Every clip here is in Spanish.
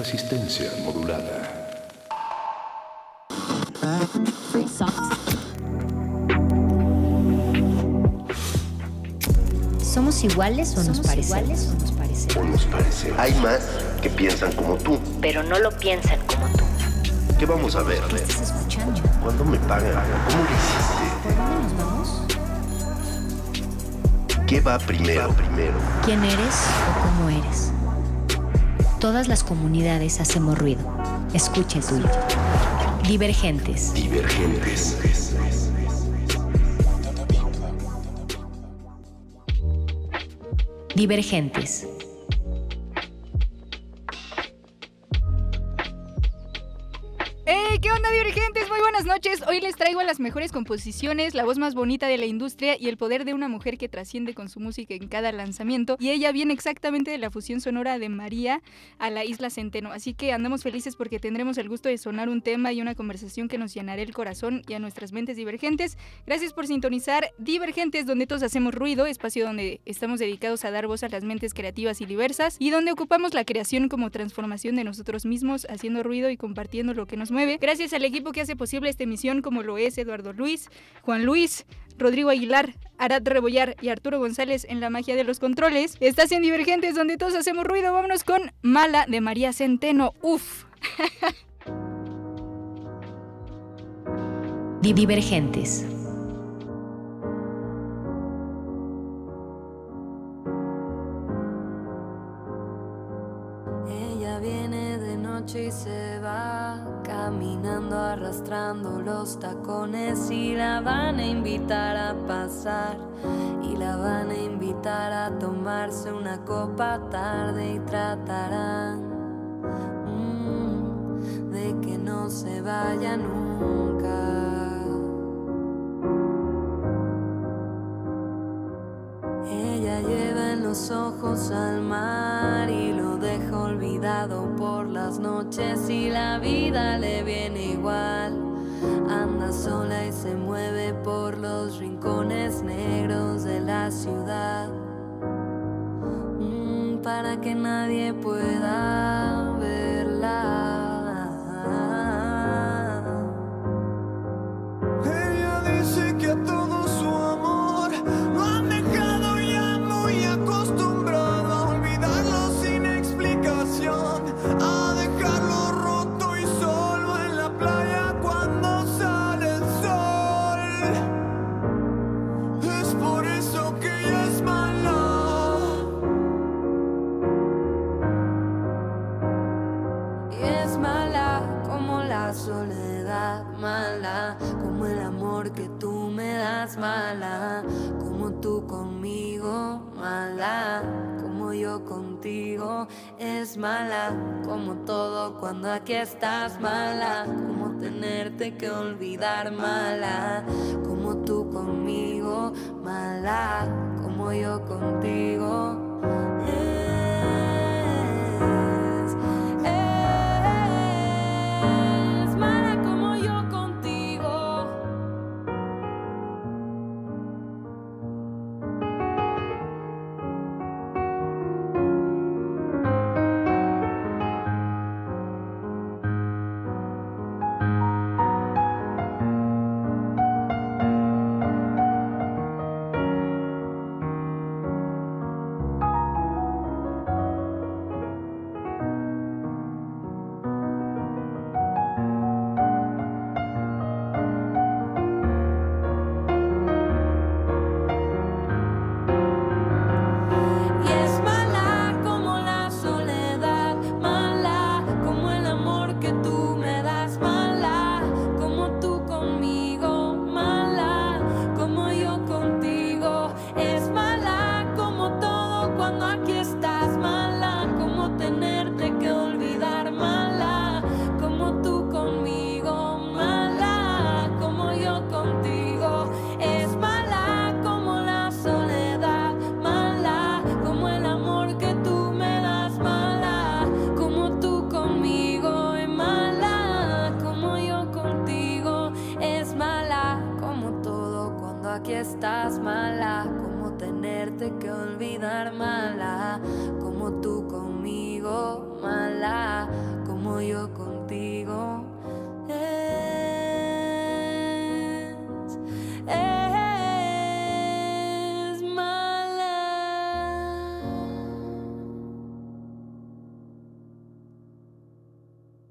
resistencia modulada. ¿Somos iguales o nos parecemos? O nos parece. Hay más que piensan como tú. Pero no lo piensan como tú. ¿Qué vamos a ver? ¿Estás escuchando? ¿Cuándo me pagan? ¿Cómo lo hiciste? ¿Por dónde nos vamos? ¿Qué va primero? primero? ¿Quién eres o cómo eres? Todas las comunidades hacemos ruido. Escucha el tuyo. Divergentes. Divergentes. Divergentes. Les traigo las mejores composiciones, la voz más bonita de la industria y el poder de una mujer que trasciende con su música en cada lanzamiento. Y ella viene exactamente de la fusión sonora de María a la isla Centeno. Así que andamos felices porque tendremos el gusto de sonar un tema y una conversación que nos llenará el corazón y a nuestras mentes divergentes. Gracias por sintonizar Divergentes, donde todos hacemos ruido, espacio donde estamos dedicados a dar voz a las mentes creativas y diversas y donde ocupamos la creación como transformación de nosotros mismos, haciendo ruido y compartiendo lo que nos mueve. Gracias al equipo que hace posible esta emisión, como lo es Eduardo Luis, Juan Luis, Rodrigo Aguilar, Arad Rebollar y Arturo González en la magia de los controles. Estás en Divergentes, donde todos hacemos ruido. Vámonos con Mala de María Centeno. Uf. Divergentes. Viene de noche y se va caminando arrastrando los tacones y la van a invitar a pasar y la van a invitar a tomarse una copa tarde y tratarán mm, de que no se vaya nunca. Ella lleva en los ojos al mar y lo por las noches y la vida le viene igual. Anda sola y se mueve por los rincones negros de la ciudad mm, para que nadie pueda Es mala como todo cuando aquí estás, mala como tenerte que olvidar, mala como tú conmigo, mala como yo contigo.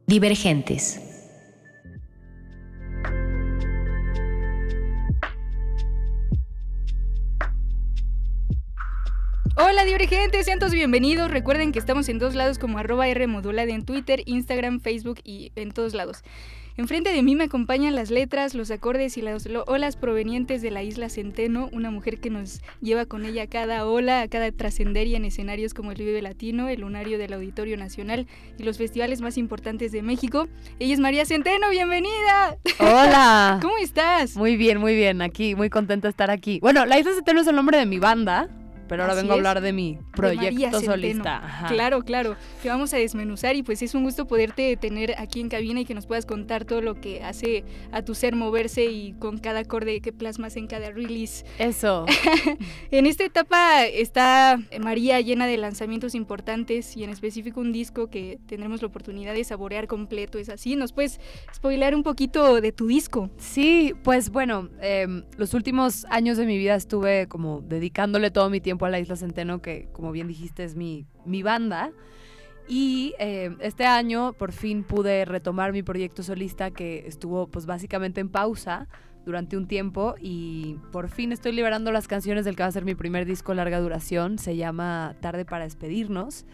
Divergentes. Hola divergentes, sean todos bienvenidos. Recuerden que estamos en todos lados como arroba R modulada en Twitter, Instagram, Facebook y en todos lados. Enfrente de mí me acompañan las letras, los acordes y las olas provenientes de la isla Centeno, una mujer que nos lleva con ella a cada ola, a cada trascenderia en escenarios como el Vive Latino, el Lunario del Auditorio Nacional y los festivales más importantes de México. Ella es María Centeno, bienvenida. Hola. ¿Cómo estás? Muy bien, muy bien. Aquí, muy contenta de estar aquí. Bueno, La Isla Centeno es el nombre de mi banda, pero ahora Así vengo a hablar de mi De proyecto Centeno. solista. Ajá. Claro, claro, que vamos a desmenuzar y pues es un gusto poderte tener aquí en cabina y que nos puedas contar todo lo que hace a tu ser moverse y con cada acorde que plasmas en cada release. Eso. En esta etapa está María llena de lanzamientos importantes y en específico un disco que tendremos la oportunidad de saborear completo, es así. ¿Nos puedes spoilear un poquito de tu disco? Sí, pues bueno, em, los últimos años de mi vida estuve como dedicándole todo mi tiempo a la Isla Centeno, que como bien dijiste es mi, mi banda. Y em, este año por fin pude retomar mi proyecto solista que estuvo pues básicamente en pausa durante un tiempo y por fin estoy liberando las canciones del que va a ser mi primer disco larga duración. Se llama Tarde para despedirnos.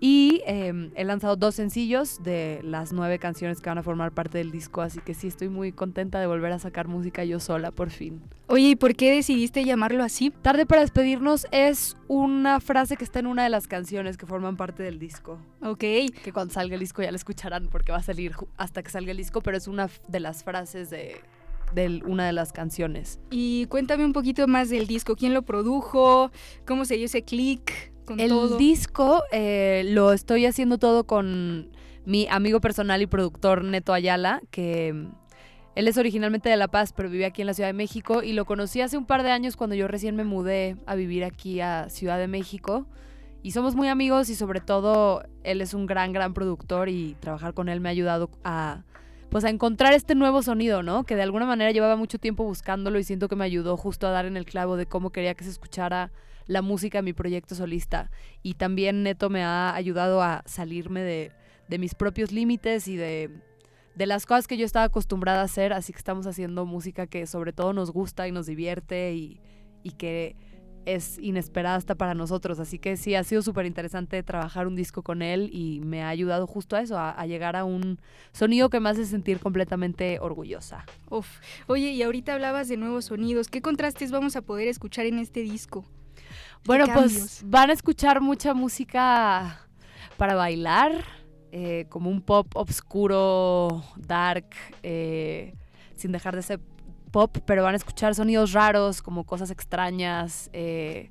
Y em, he lanzado dos sencillos de las nueve canciones que van a formar parte del disco, así que sí estoy muy contenta de volver a sacar música yo sola, por fin. Oye, ¿y por qué decidiste llamarlo así? Tarde para despedirnos es una frase que está en una de las canciones que forman parte del disco. Ok, Que cuando salga el disco ya la escucharán porque va a salir hasta que salga el disco, pero es una de las frases de, de una de las canciones. y cuéntame un poquito más del disco. ¿Quién lo produjo? ¿Cómo se dio ese click con El todo? disco eh, lo estoy haciendo todo con mi amigo personal y productor Neto Ayala, que mm, él es originalmente de La Paz, pero vive aquí en la Ciudad de México y lo conocí hace un par de años cuando yo recién me mudé a vivir aquí a Ciudad de México. Y somos muy amigos y sobre todo él es un gran, gran productor y trabajar con él me ha ayudado a pues a encontrar este nuevo sonido, ¿no? Que de alguna manera llevaba mucho tiempo buscándolo y siento que me ayudó justo a dar en el clavo de cómo quería que se escuchara la música mi proyecto solista. Y también Neto me ha ayudado a salirme de, de mis propios límites y de, de las cosas que yo estaba acostumbrada a hacer. Así que estamos haciendo música que sobre todo nos gusta y nos divierte y, y que es inesperada hasta para nosotros. Así que sí, ha sido súper interesante trabajar un disco con él y me ha ayudado justo a eso, a, llegar a un sonido que me hace sentir completamente orgullosa. Oye, y ahorita hablabas de nuevos sonidos. ¿Qué contrastes vamos a poder escuchar en este disco? ¿Qué Bueno, pues van a escuchar mucha música para bailar, eh, como un pop obscuro, dark, eh, sin dejar de ser pop, pero van a escuchar sonidos raros, como cosas extrañas, eh,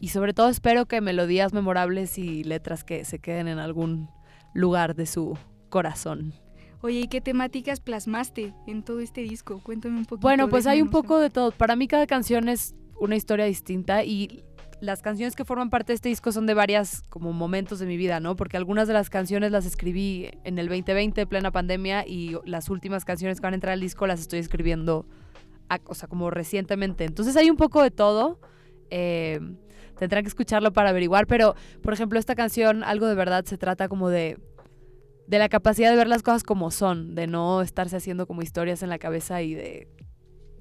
y sobre todo espero que melodías memorables y letras que se queden en algún lugar de su corazón. Oye, ¿y qué temáticas plasmaste en todo este disco? Cuéntame un poquito. Bueno, pues hay un poco de todo. Para mí cada canción es una historia distinta y las canciones que forman parte de este disco son de varias como momentos de mi vida, ¿no? Porque algunas de las canciones las escribí en el 2020, plena pandemia, y las últimas canciones que van a entrar al disco las estoy escribiendo, a- o sea, como recientemente. Entonces hay un poco de todo. eh, tendrán que escucharlo para averiguar, pero por ejemplo esta canción, algo de verdad, se trata como de de la capacidad de ver las cosas como son, de no estarse haciendo como historias en la cabeza y de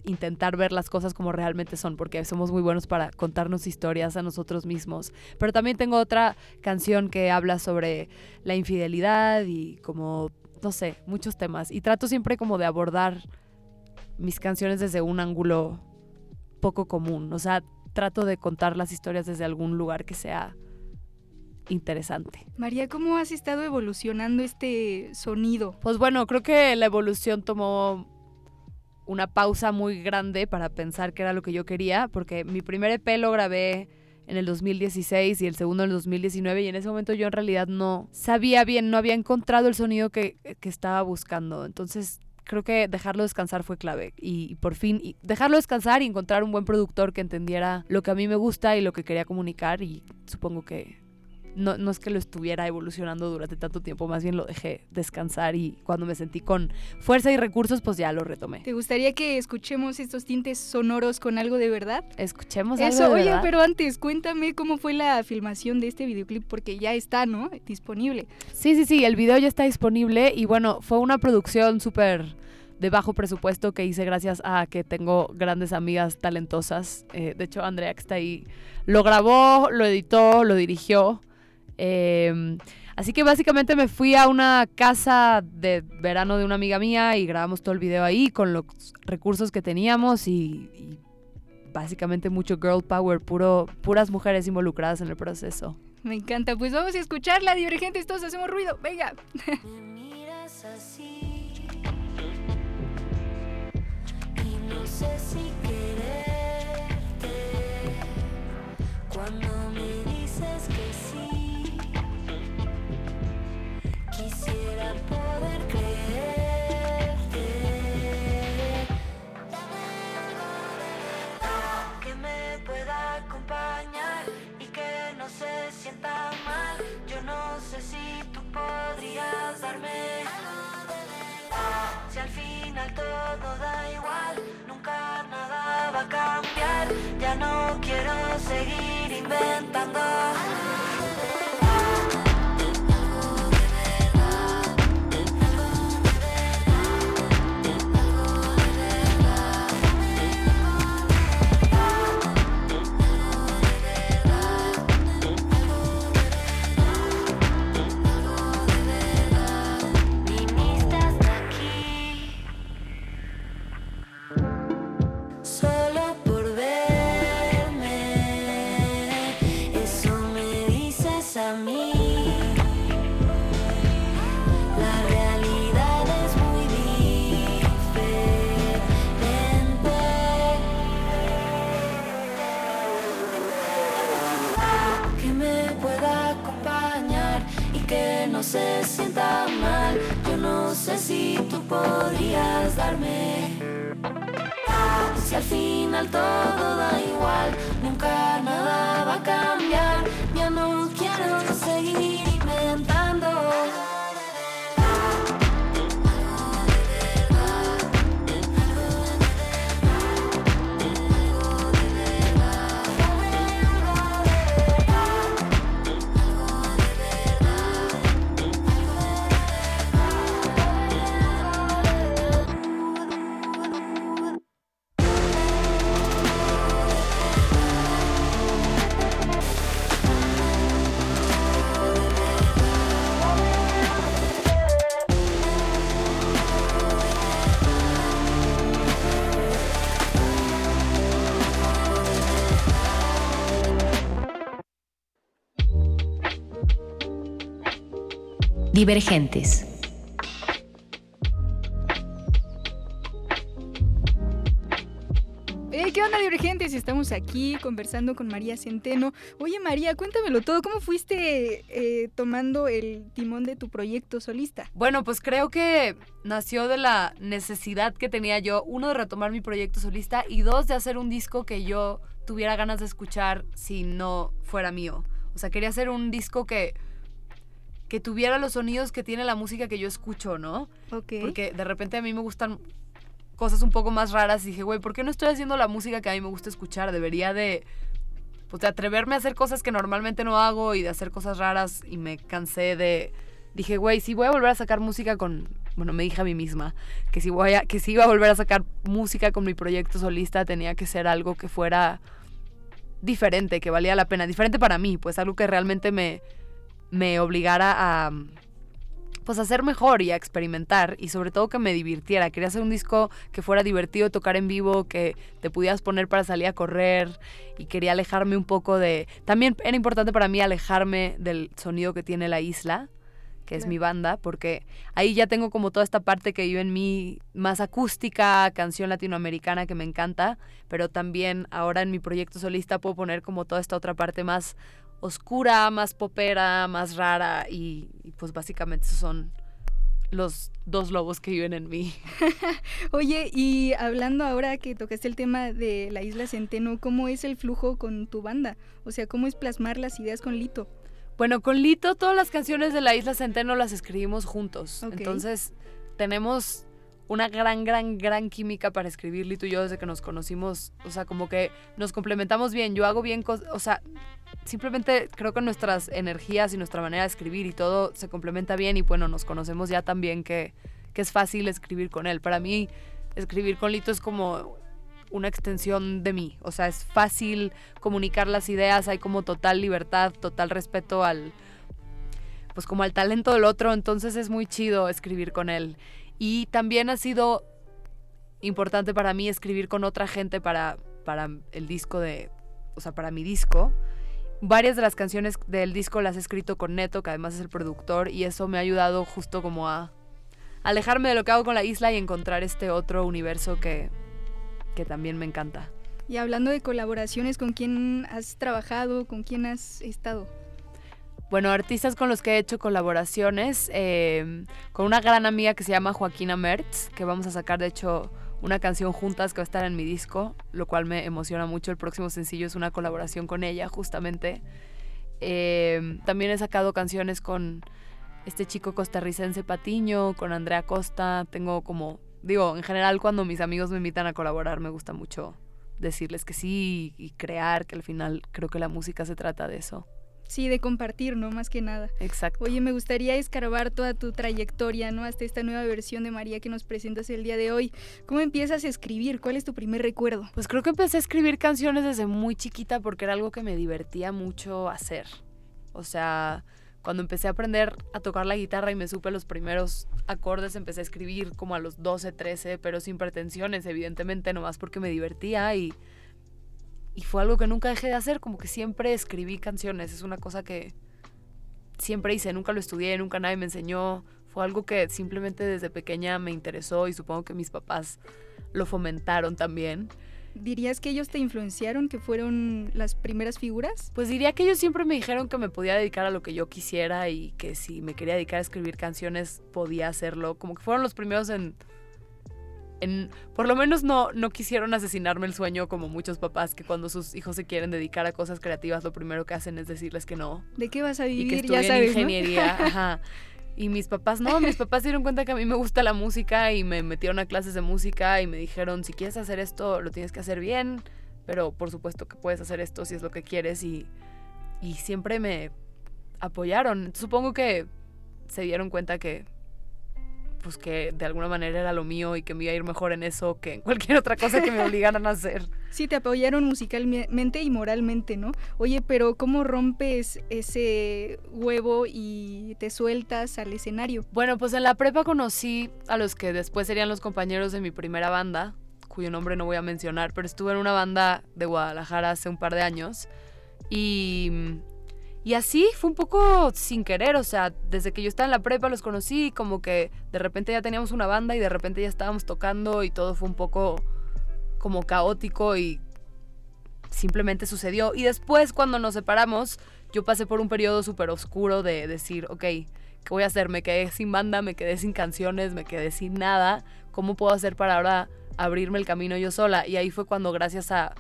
intentar ver las cosas como realmente son, porque somos muy buenos para contarnos historias a nosotros mismos. Pero también tengo otra canción que habla sobre la infidelidad y como, no sé, muchos temas. Y trato siempre como de abordar mis canciones desde un ángulo poco común. O sea, trato de contar las historias desde algún lugar que sea interesante. María, ¿cómo has estado evolucionando este sonido? Pues bueno, creo que la evolución tomó una pausa muy grande para pensar qué era lo que yo quería, porque mi primer EP lo grabé en el 2016 y el segundo en el 2019 y en ese momento yo en realidad no sabía bien, no había encontrado el sonido que, que estaba buscando. Entonces creo que dejarlo descansar fue clave y, por fin y dejarlo descansar y encontrar un buen productor que entendiera lo que a mí me gusta y lo que quería comunicar y supongo que no, no es que lo estuviera evolucionando durante tanto tiempo, más bien lo dejé descansar y cuando me sentí con fuerza y recursos, pues ya lo retomé. ¿Te gustaría que escuchemos estos tintes sonoros con algo de verdad? Escuchemos algo Eso, de oye, verdad. pero antes cuéntame cómo fue la filmación de este videoclip porque ya está, ¿no? Disponible. Sí, sí, sí, el video ya está disponible y bueno, fue una producción súper de bajo presupuesto que hice gracias a que tengo grandes amigas talentosas. Eh, de hecho, Andrea, que está ahí, lo grabó, lo editó, lo dirigió. Eh, así que básicamente me fui a una casa de verano de una amiga mía y grabamos todo el video ahí con los recursos que teníamos y, y básicamente mucho girl power, puro, puras mujeres involucradas en el proceso. Me encanta. Pues vamos a escucharla, divergentes, todos hacemos ruido. Venga. Me miras así y no sé si quererte cuando acompañar y que no se sienta mal. Yo no sé si tú podrías darme algo de verdad. Si al final todo da igual, nunca nada va a cambiar. Ya no quiero seguir inventando. Se sienta mal. Yo no sé si tú podrías darme. Si al final todo da igual, nunca nada va a cambiar. Divergentes. Eh, ¿Qué onda, divergentes? Estamos aquí conversando con María Centeno. Oye, María, cuéntamelo todo. ¿Cómo fuiste eh, tomando el timón de tu proyecto solista? Bueno, pues creo que nació de la necesidad que tenía yo, uno, de retomar mi proyecto solista y dos, de hacer un disco que yo tuviera ganas de escuchar si no fuera mío. O sea, quería hacer un disco que, que tuviera los sonidos que tiene la música que yo escucho, ¿no? Ok. Porque de repente a mí me gustan cosas un poco más raras y dije, güey, ¿por qué no estoy haciendo la música que a mí me gusta escuchar? Debería de, pues, de atreverme a hacer cosas que normalmente no hago y de hacer cosas raras y me cansé de... Dije, güey, si voy a volver a sacar música con... Bueno, me dije a mí misma que si, voy a, que si iba a volver a sacar música con mi proyecto solista tenía que ser algo que fuera diferente, que valía la pena. Diferente para mí, pues algo que realmente me, me obligara a pues a ser mejor y a experimentar y sobre todo que me divirtiera. Quería hacer un disco que fuera divertido tocar en vivo, que te pudieras poner para salir a correr y quería alejarme un poco de... También era importante para mí alejarme del sonido que tiene la isla, que es Claro. mi banda, porque ahí ya tengo como toda esta parte que vive en mí más acústica, canción latinoamericana que me encanta, pero también ahora en mi proyecto solista puedo poner como toda esta otra parte más oscura, más popera, más rara y, y pues básicamente esos son los dos lobos que viven en mí. Oye, y hablando ahora que tocaste el tema de la isla Centeno, ¿cómo es el flujo con tu banda? O sea, ¿cómo es plasmar las ideas con Lito? Bueno, con Lito todas las canciones de la Isla Centeno las escribimos juntos. Entonces tenemos una gran, gran, gran química para escribir Lito y yo desde que nos conocimos. O sea, como que nos complementamos bien. Yo hago bien cosas, o sea, simplemente creo que nuestras energías y nuestra manera de escribir y todo se complementa bien y bueno, nos conocemos ya tan bien que, que es fácil escribir con él. Para mí, escribir con Lito es como una extensión de mí. O sea, es fácil comunicar las ideas, hay como total libertad, total respeto al pues como al talento del otro, entonces es muy chido escribir con él. Y también ha sido importante para mí escribir con otra gente para, para el disco de, o sea, para mi disco. Varias de las canciones del disco las he escrito con Neto, que además es el productor, y eso me ha ayudado justo como a alejarme de lo que hago con la isla y encontrar este otro universo que, que también me encanta. Y hablando de colaboraciones, ¿con quién has trabajado? ¿Con quién has estado? Bueno, artistas con los que he hecho colaboraciones, eh, con una gran amiga que se llama Joaquina Mertz, que vamos a sacar de hecho una canción juntas que va a estar en mi disco, lo cual me emociona mucho. El próximo sencillo es una colaboración con ella, justamente. Eh, también he sacado canciones con este chico costarricense Patiño, con Andrea Costa. Tengo como, digo, en general cuando mis amigos me invitan a colaborar me gusta mucho decirles que sí y crear, que al final creo que la música se trata de eso. Sí, de compartir, ¿no? Más que nada. Exacto. Oye, me gustaría escarbar toda tu trayectoria, ¿no? Hasta esta nueva versión de María que nos presentas el día de hoy. ¿Cómo empiezas a escribir? ¿Cuál es tu primer recuerdo? Pues creo que empecé a escribir canciones desde muy chiquita porque era algo que me divertía mucho hacer. O sea, cuando empecé a aprender a tocar la guitarra y me supe los primeros acordes, empecé a escribir como a los 12, 13, pero sin pretensiones, evidentemente, nomás porque me divertía y, y fue algo que nunca dejé de hacer, como que siempre escribí canciones, es una cosa que siempre hice, nunca lo estudié, nunca nadie me enseñó, fue algo que simplemente desde pequeña me interesó y supongo que mis papás lo fomentaron también. ¿Dirías que ellos te influenciaron, que fueron las primeras figuras? Pues diría que ellos siempre me dijeron que me podía dedicar a lo que yo quisiera y que si me quería dedicar a escribir canciones podía hacerlo. Como que fueron los primeros en... en por lo menos no, no quisieron asesinarme el sueño como muchos papás que cuando sus hijos se quieren dedicar a cosas creativas lo primero que hacen es decirles que no. ¿De qué vas a Y que vivir? estudien Ya sabes, ¿no? ingeniería. Ajá. Y mis papás, no, mis papás se dieron cuenta que a mí me gusta la música y me metieron a clases de música y me dijeron, si quieres hacer esto, lo tienes que hacer bien, pero por supuesto que puedes hacer esto si es lo que quieres y, y siempre me apoyaron. Supongo que se dieron cuenta que pues que de alguna manera era lo mío y que me iba a ir mejor en eso que en cualquier otra cosa que me obligaran a hacer. Sí, te apoyaron musicalmente y moralmente, ¿no? Oye, pero ¿cómo rompes ese huevo y te sueltas al escenario? Bueno, pues en la prepa conocí a los que después serían los compañeros de mi primera banda, cuyo nombre no voy a mencionar, pero estuve en una banda de Guadalajara hace un par de años. Y, y así fue un poco sin querer, o sea, desde que yo estaba en la prepa los conocí, como que de repente ya teníamos una banda y de repente ya estábamos tocando y todo fue un poco como caótico y simplemente sucedió. Y después cuando nos separamos, yo pasé por un periodo súper oscuro de decir, ok, ¿qué voy a hacer? Me quedé sin banda, me quedé sin canciones, me quedé sin nada. ¿Cómo puedo hacer para ahora abrirme el camino yo sola? Y ahí fue cuando gracias a,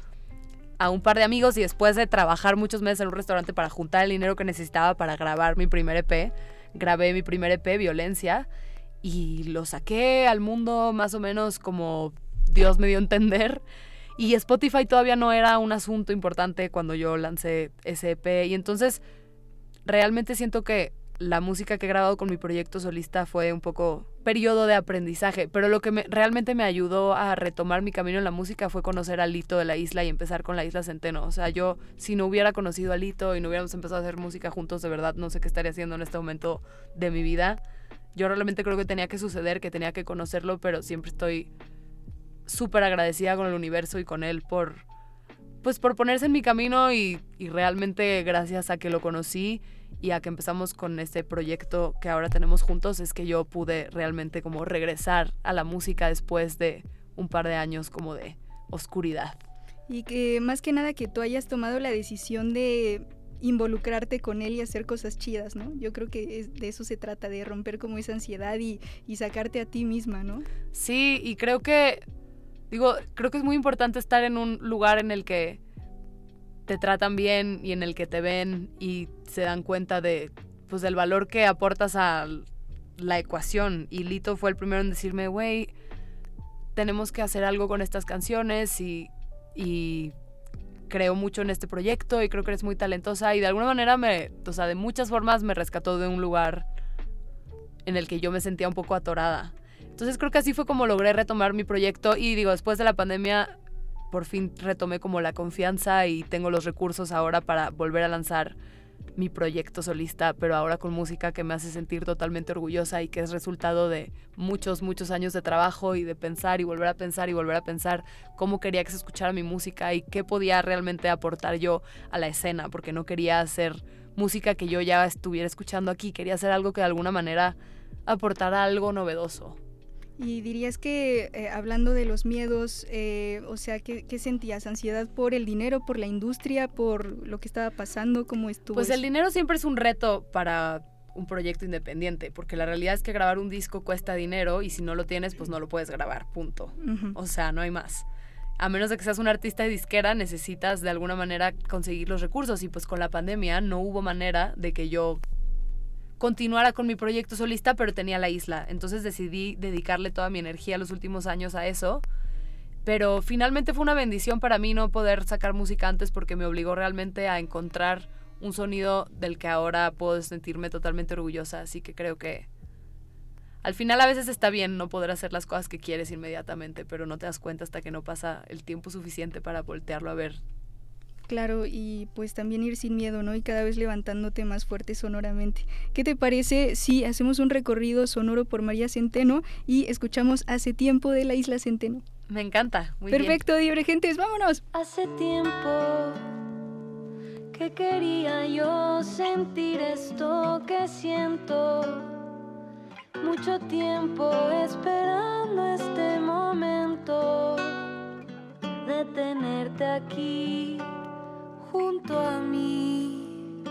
a un par de amigos y después de trabajar muchos meses en un restaurante para juntar el dinero que necesitaba para grabar mi primer EP, grabé mi primer EP, Violencia, y lo saqué al mundo más o menos como Dios me dio a entender. Y Spotify todavía no era un asunto importante cuando yo lancé ese EP. Y entonces realmente siento que la música que he grabado con mi proyecto solista fue un poco periodo de aprendizaje, pero lo que me- realmente me ayudó a retomar mi camino en la música fue conocer a Lito de la isla y empezar con la isla Centeno. O sea, yo si no hubiera conocido a Lito y no hubiéramos empezado a hacer música juntos, de verdad no sé qué estaría haciendo en este momento de mi vida. Yo realmente creo que tenía que suceder, que tenía que conocerlo, pero siempre estoy súper agradecida con el universo y con él por, pues por ponerse en mi camino y, y realmente gracias a que lo conocí y a que empezamos con este proyecto que ahora tenemos juntos es que yo pude realmente como regresar a la música después de un par de años como de oscuridad. Y que más que nada que tú hayas tomado la decisión de involucrarte con él y hacer cosas chidas, ¿no? Yo creo que es- de eso se trata, de romper como esa ansiedad y, y sacarte a ti misma, ¿no? Sí, y creo que, digo, creo que es muy importante estar en un lugar en el que te tratan bien y en el que te ven y se dan cuenta de pues del valor que aportas a la ecuación y Lito fue el primero en decirme, güey, tenemos que hacer algo con estas canciones y, y creo mucho en este proyecto y creo que eres muy talentosa y de alguna manera me, o sea, de muchas formas me rescató de un lugar en el que yo me sentía un poco atorada. Entonces creo que así fue como logré retomar mi proyecto y digo, después de la pandemia por fin retomé como la confianza y tengo los recursos ahora para volver a lanzar mi proyecto solista, pero ahora con música que me hace sentir totalmente orgullosa y que es resultado de muchos, muchos años de trabajo y de pensar y volver a pensar y volver a pensar cómo quería que se escuchara mi música y qué podía realmente aportar yo a la escena, porque no quería hacer música que yo ya estuviera escuchando aquí, quería hacer algo que de alguna manera aportara algo novedoso. Y dirías que, eh, hablando de los miedos, eh, o sea, ¿qué, ¿qué, sentías? ¿Ansiedad por el dinero, por la industria, por lo que estaba pasando? ¿Cómo estuvo? Pues eso? el dinero siempre es un reto para un proyecto independiente, porque la realidad es que grabar un disco cuesta dinero y si no lo tienes, pues no lo puedes grabar, punto. Uh -huh. O sea, no hay más. A menos de que seas un artista de disquera, necesitas de alguna manera conseguir los recursos y pues con la pandemia no hubo manera de que yo continuara con mi proyecto solista, pero tenía la isla. Entonces decidí dedicarle toda mi energía los últimos años a eso. Pero finalmente fue una bendición para mí no poder sacar música antes porque me obligó realmente a encontrar un sonido del que ahora puedo sentirme totalmente orgullosa. Así que creo que al final a veces está bien no poder hacer las cosas que quieres inmediatamente, pero no te das cuenta hasta que no pasa el tiempo suficiente para voltearlo a ver Claro, y pues también ir sin miedo, ¿no? Y cada vez levantándote más fuerte sonoramente. ¿Qué te parece si hacemos un recorrido sonoro por María Centeno y escuchamos Hace tiempo de la Isla Centeno? Me encanta. Muy Perfecto, divergentes, vámonos. Hace tiempo que quería yo sentir esto que siento. Mucho tiempo esperando este momento de tenerte aquí junto a mí.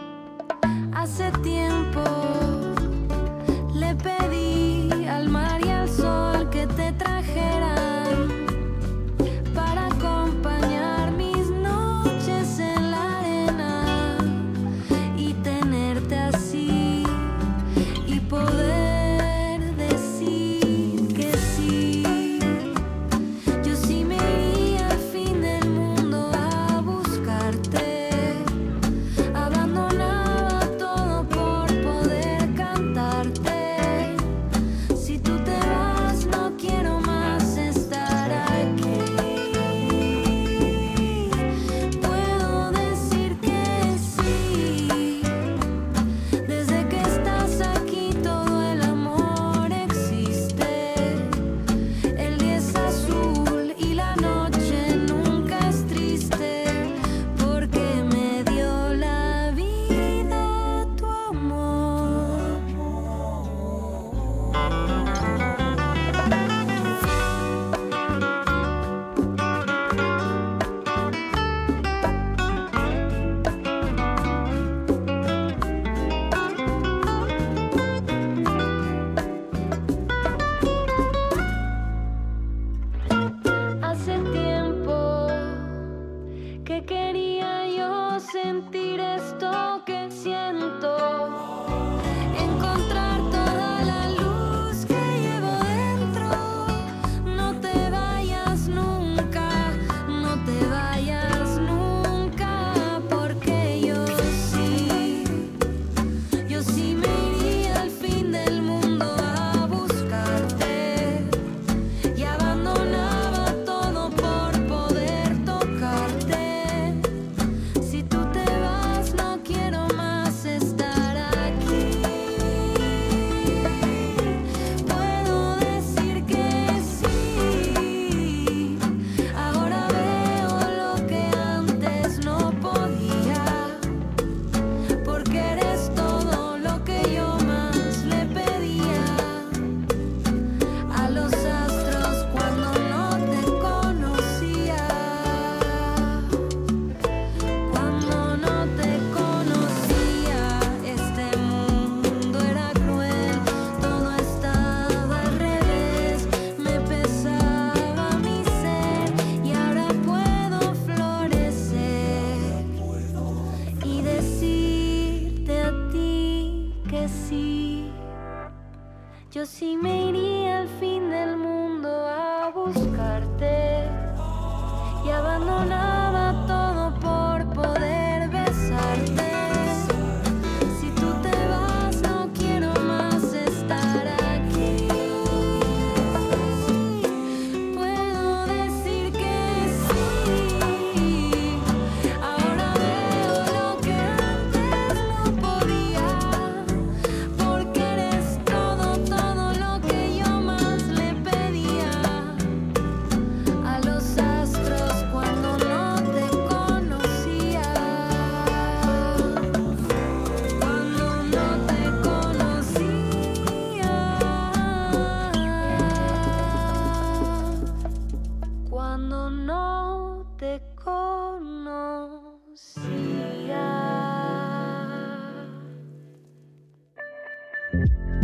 Hace tiempo le pedí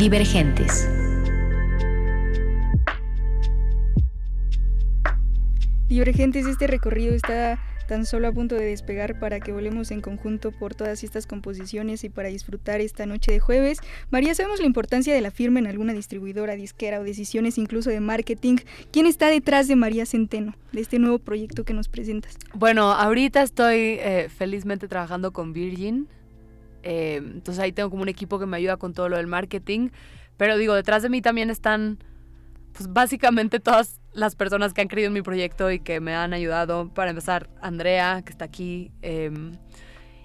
Divergentes. Divergentes, este recorrido está tan solo a punto de despegar para que volemos en conjunto por todas estas composiciones y para disfrutar esta noche de jueves. María, sabemos la importancia de la firma en alguna distribuidora, disquera o decisiones incluso de marketing. ¿Quién está detrás de María Centeno, de este nuevo proyecto que nos presentas? Bueno, ahorita estoy eh, felizmente trabajando con Virgin. Eh, entonces ahí tengo como un equipo que me ayuda con todo lo del marketing. Pero digo, detrás de mí también están, pues básicamente todas las personas que han creído en mi proyecto y que me han ayudado. Para empezar, Andrea, que está aquí. eh,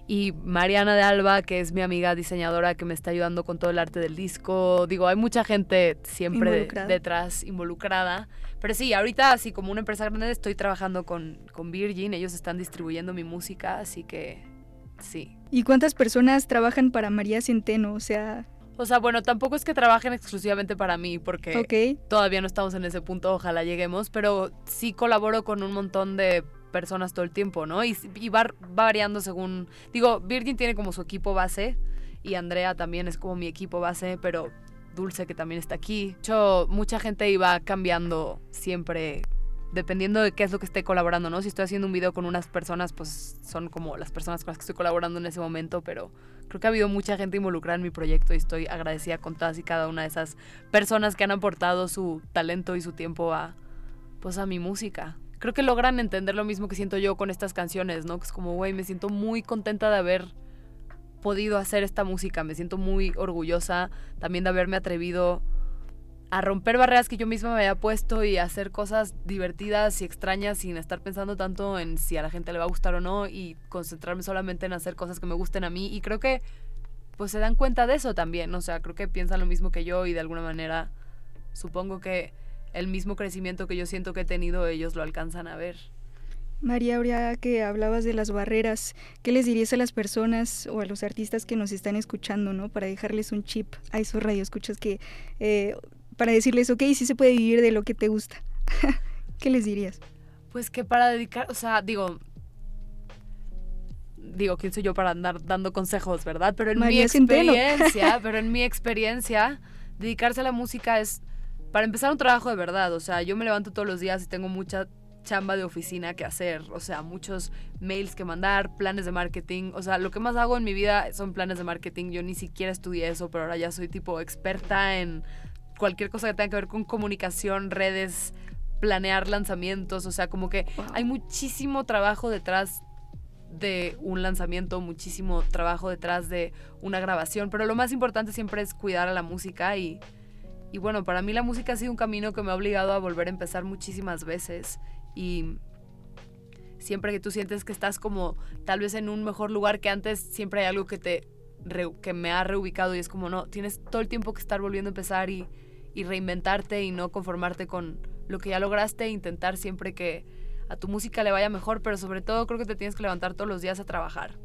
y Mariana de Alba, que es mi amiga diseñadora que me está ayudando con todo el arte del disco. Digo, hay mucha gente siempre Involucrada. detrás involucrada. Pero sí, ahorita así como una empresa grande estoy trabajando con, con Virgin. Ellos están distribuyendo mi música, así que sí. ¿Y cuántas personas trabajan para María Centeno? O sea, O sea, bueno, tampoco es que trabajen exclusivamente para mí, porque ok. todavía no estamos en ese punto, ojalá lleguemos, pero sí colaboro con un montón de personas todo el tiempo, ¿no? Y, y va, va variando según, digo, Virgin tiene como su equipo base y Andrea también es como mi equipo base, pero Dulce que también está aquí. De hecho, mucha gente iba cambiando siempre dependiendo de qué es lo que esté colaborando, ¿no? Si estoy haciendo un video con unas personas, pues son como las personas con las que estoy colaborando en ese momento, pero creo que ha habido mucha gente involucrada en mi proyecto y estoy agradecida con todas y cada una de esas personas que han aportado su talento y su tiempo a, pues, a mi música. Creo que logran entender lo mismo que siento yo con estas canciones, ¿no? Que es como, güey, me siento muy contenta de haber podido hacer esta música, me siento muy orgullosa también de haberme atrevido a romper barreras que yo misma me había puesto y a hacer cosas divertidas y extrañas sin estar pensando tanto en si a la gente le va a gustar o no y concentrarme solamente en hacer cosas que me gusten a mí y creo que pues se dan cuenta de eso también, o sea, creo que piensan lo mismo que yo y de alguna manera supongo que el mismo crecimiento que yo siento que he tenido ellos lo alcanzan a ver. María, ahora que hablabas de las barreras, ¿qué les dirías a las personas o a los artistas que nos están escuchando, ¿no? Para dejarles un chip a esos radioescuchas que, eh, para decirles, ok, sí se puede vivir de lo que te gusta. ¿Qué les dirías? Pues que para dedicar, o sea, digo, digo, ¿quién soy yo para andar dando consejos, verdad? Pero en María mi experiencia, pero en mi experiencia, dedicarse a la música es, para empezar, un trabajo de verdad. O sea, yo me levanto todos los días y tengo mucha chamba de oficina que hacer, o sea, muchos mails que mandar, planes de marketing, o sea, lo que más hago en mi vida son planes de marketing, yo ni siquiera estudié eso, pero ahora ya soy tipo experta en cualquier cosa que tenga que ver con comunicación, redes, planear lanzamientos, o sea, como que Wow. hay muchísimo trabajo detrás de un lanzamiento, muchísimo trabajo detrás de una grabación, pero lo más importante siempre es cuidar a la música y, y bueno, para mí la música ha sido un camino que me ha obligado a volver a empezar muchísimas veces y siempre que tú sientes que estás como tal vez en un mejor lugar que antes, siempre hay algo que te que me ha reubicado y es como no, tienes todo el tiempo que estar volviendo a empezar y, y reinventarte y no conformarte con lo que ya lograste e intentar siempre que a tu música le vaya mejor, pero sobre todo creo que te tienes que levantar todos los días a trabajar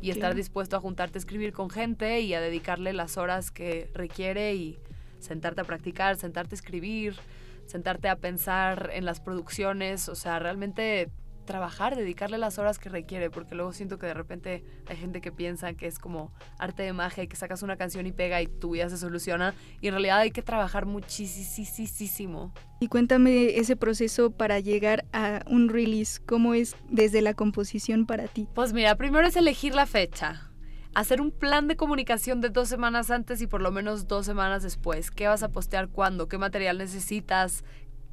y estar dispuesto a juntarte a escribir con gente y a dedicarle las horas que requiere y sentarte a practicar, sentarte a escribir, sentarte a pensar en las producciones, o sea, realmente trabajar, dedicarle las horas que requiere, porque luego siento que de repente hay gente que piensa que es como arte de magia que sacas una canción y pega y tu vida se soluciona, y en realidad hay que trabajar muchísimo. Y cuéntame ese proceso para llegar a un release, ¿cómo es desde la composición para ti? Pues mira, primero es elegir la fecha. hacer un plan de comunicación de dos semanas antes y por lo menos dos semanas después. ¿Qué vas a postear cuándo? ¿Qué material necesitas?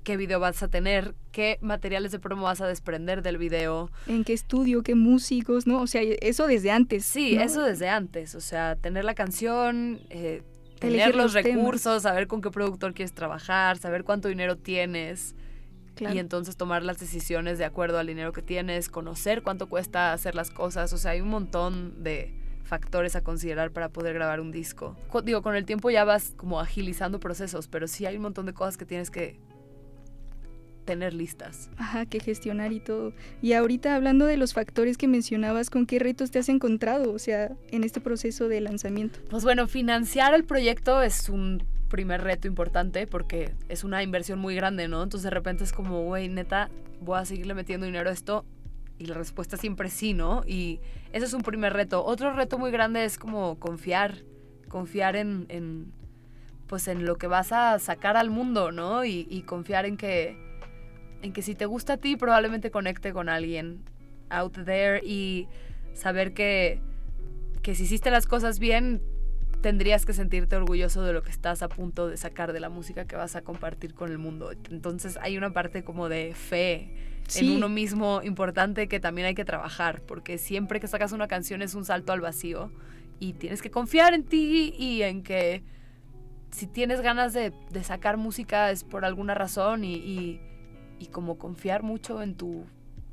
¿Qué video vas a tener? ¿Qué materiales de promo vas a desprender del video? ¿En qué estudio? ¿Qué músicos? ¿No? O sea, eso desde antes. Sí, ¿no? eso desde antes. O sea, tener la canción, eh, tener los, temas. recursos, saber con qué productor quieres trabajar, saber cuánto dinero tienes. Claro. Y entonces tomar las decisiones de acuerdo al dinero que tienes, conocer cuánto cuesta hacer las cosas. O sea, hay un montón de factores a considerar para poder grabar un disco. Co- digo, con el tiempo ya vas como agilizando procesos, pero sí hay un montón de cosas que tienes que tener listas. Ajá, que gestionar y todo. Y ahorita hablando de los factores que mencionabas, ¿con qué retos te has encontrado? O sea, en este proceso de lanzamiento. Pues bueno, financiar el proyecto es un primer reto importante porque es una inversión muy grande, ¿no? Entonces de repente es como, güey, neta, voy a seguirle metiendo dinero a esto. Y la respuesta siempre es sí, ¿no? Y ese es un primer reto. Otro reto muy grande es como confiar, confiar en, en, pues en lo que vas a sacar al mundo, ¿no? Y, y confiar en que, en que si te gusta a ti probablemente conecte con alguien out there y saber que, que si hiciste las cosas bien, tendrías que sentirte orgulloso de lo que estás a punto de sacar de la música que vas a compartir con el mundo. Entonces hay una parte como de fe Sí. en uno mismo importante que también hay que trabajar, porque siempre que sacas una canción es un salto al vacío y tienes que confiar en ti y en que si tienes ganas de, de sacar música es por alguna razón y, y, y como confiar mucho en tu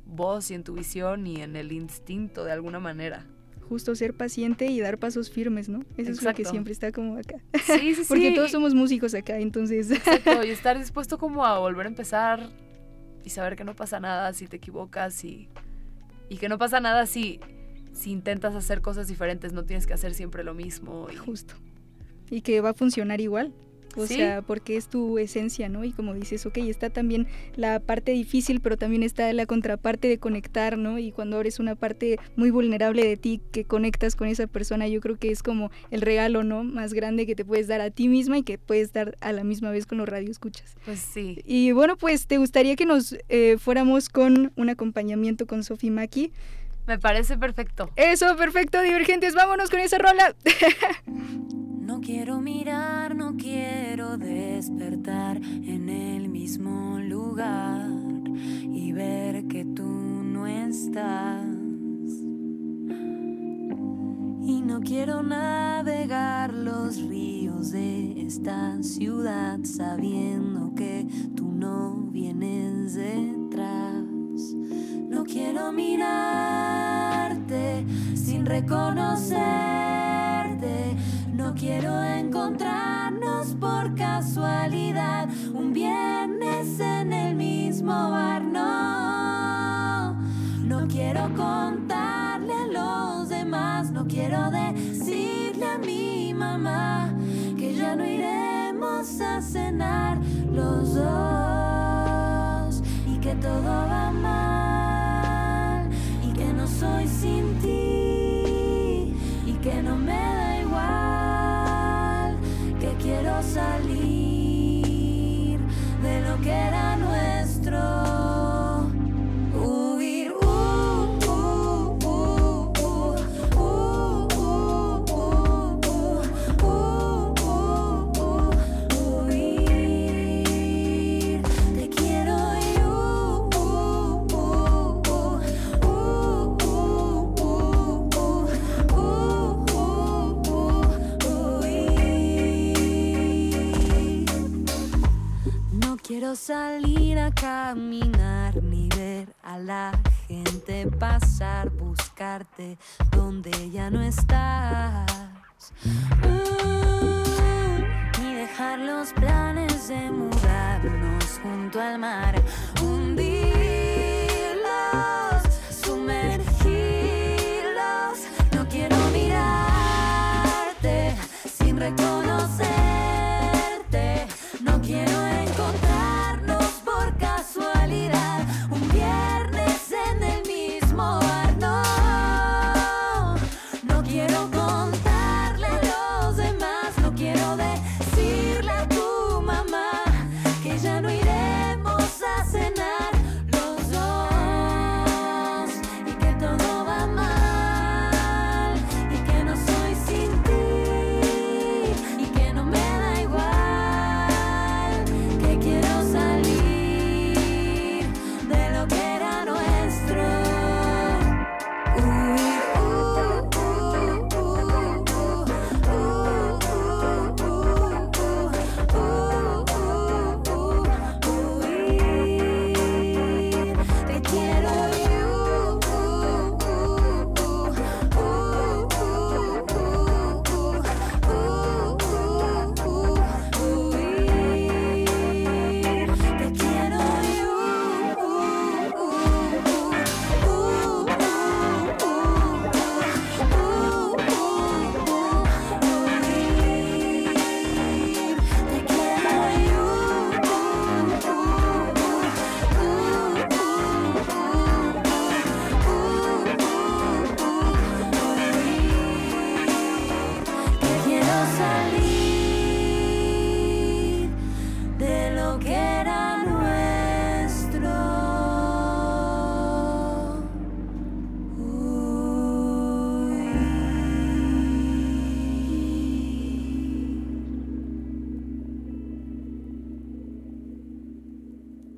voz y en tu visión y en el instinto de alguna manera. Justo ser paciente y dar pasos firmes, ¿no? Eso es lo que siempre está como acá. Sí, sí, sí. Porque todos somos músicos acá, entonces. Exacto, y estar dispuesto como a volver a empezar y saber que no pasa nada si te equivocas y, y que no pasa nada si, si intentas hacer cosas diferentes, no tienes que hacer siempre lo mismo. y- Justo. Y que va a funcionar igual. O Sí. sea, porque es tu esencia, ¿no? Y como dices, ok, está también la parte difícil, pero también está la contraparte de conectar, ¿no? Y cuando abres una parte muy vulnerable de ti que conectas con esa persona, yo creo que es como el regalo, ¿no? Más grande que te puedes dar a ti misma y que puedes dar a la misma vez con los radioescuchas. Pues sí. Y bueno, pues te gustaría que nos eh, fuéramos con un acompañamiento con Sofi Maki. Me parece perfecto. Eso, perfecto, divergentes, vámonos con esa rola. No quiero mirar, no quiero despertar en el mismo lugar y ver que tú no estás. Y no quiero navegar los ríos de esta ciudad sabiendo que tú no vienes detrás. No quiero mirarte sin reconocerte. No quiero encontrarnos por casualidad un viernes en el mismo bar. No, no quiero contarle a los demás. No quiero decirle a mi mamá que ya no iremos a cenar los dos y que todo va quiero salir a caminar ni ver a la gente pasar, buscarte donde ya no estás. Ni dejar los planes de mudarnos junto al mar, hundirlos, sumergirlos. No quiero mirarte sin reconocerte.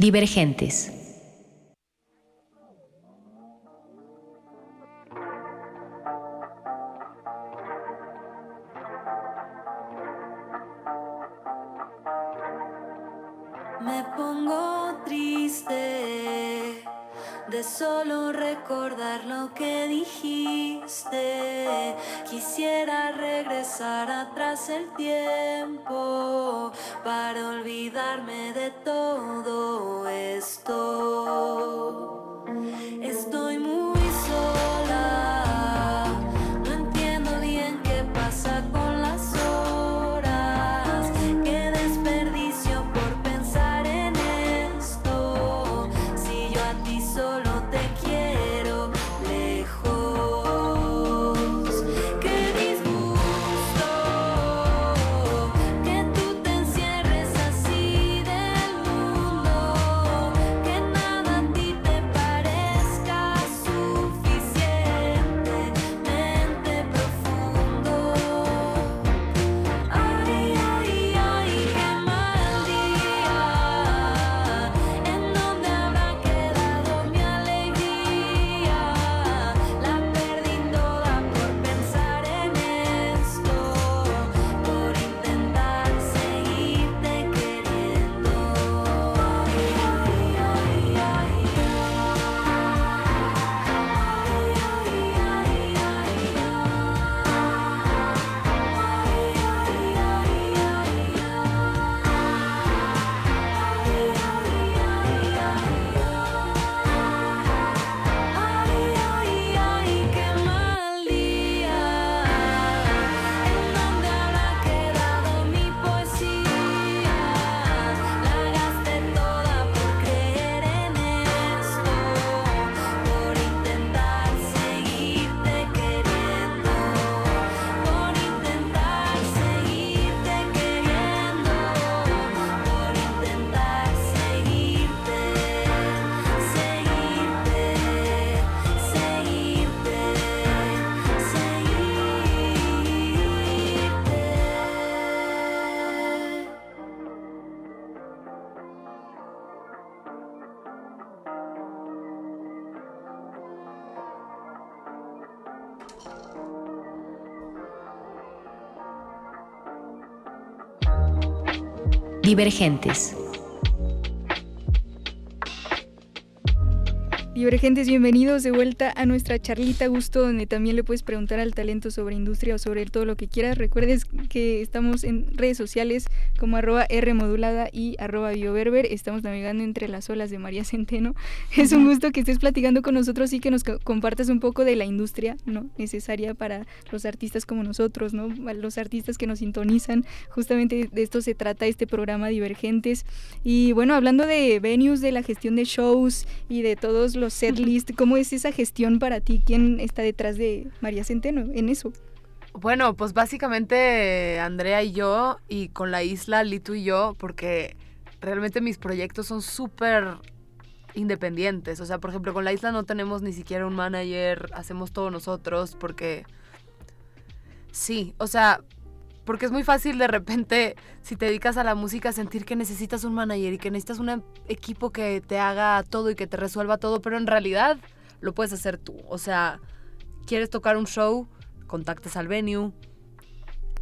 Divergentes. Me pongo triste de solo recordar lo que dijiste. Quisiera regresar atrás el tiempo para olvidarme de todo esto. Estoy muy Divergentes. Divergentes, bienvenidos de vuelta a nuestra charlita gusto, donde también le puedes preguntar al talento sobre industria o sobre todo lo que quieras. Recuerdes que estamos en redes sociales como arroba Rmodulada y arroba bioberber. Estamos navegando entre las olas de María Centeno. Es un gusto que estés platicando con nosotros y que nos co- compartas un poco de la industria ¿no? necesaria para los artistas como nosotros, ¿no? Los artistas que nos sintonizan. Justamente de esto se trata este programa Divergentes. Y bueno, hablando de venues, de la gestión de shows y de todos los setlist, ¿cómo es esa gestión para ti? ¿Quién está detrás de María Centeno en eso? Bueno, pues básicamente Andrea y yo, y con la isla, Litu y yo, porque realmente mis proyectos son súper independientes. O sea, por ejemplo, con la isla no tenemos ni siquiera un manager, hacemos todo nosotros, porque sí, o sea, porque es muy fácil de repente, si te dedicas a la música, sentir que necesitas un manager y que necesitas un equipo que te haga todo y que te resuelva todo, pero en realidad lo puedes hacer tú. O sea, quieres tocar un show, contactas al venue,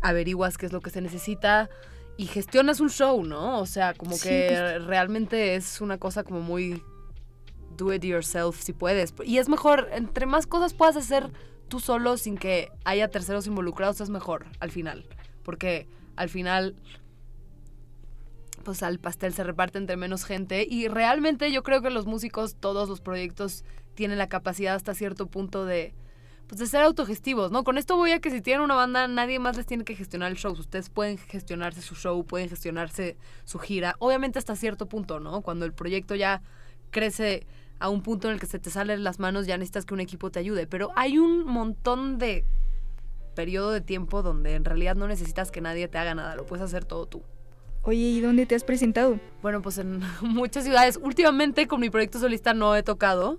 averiguas qué es lo que se necesita y gestionas un show, ¿no? O sea, como Sí, que realmente es una cosa como muy do it yourself si puedes. Y es mejor, entre más cosas puedas hacer tú solo sin que haya terceros involucrados, es mejor al final. Porque al final, pues al pastel se reparte entre menos gente. Y realmente yo creo que los músicos, todos los proyectos, tienen la capacidad hasta cierto punto de, pues de ser autogestivos, ¿no? Con esto voy a que si tienen una banda, nadie más les tiene que gestionar el show. Ustedes pueden gestionarse su show, pueden gestionarse su gira. Obviamente hasta cierto punto, ¿no? Cuando el proyecto ya crece a un punto en el que se te salen las manos, ya necesitas que un equipo te ayude. Pero hay un montón de periodo de tiempo donde en realidad no necesitas que nadie te haga nada, lo puedes hacer todo tú. Oye, ¿y dónde te has presentado? Bueno, pues en muchas ciudades. Últimamente con mi proyecto solista no he tocado,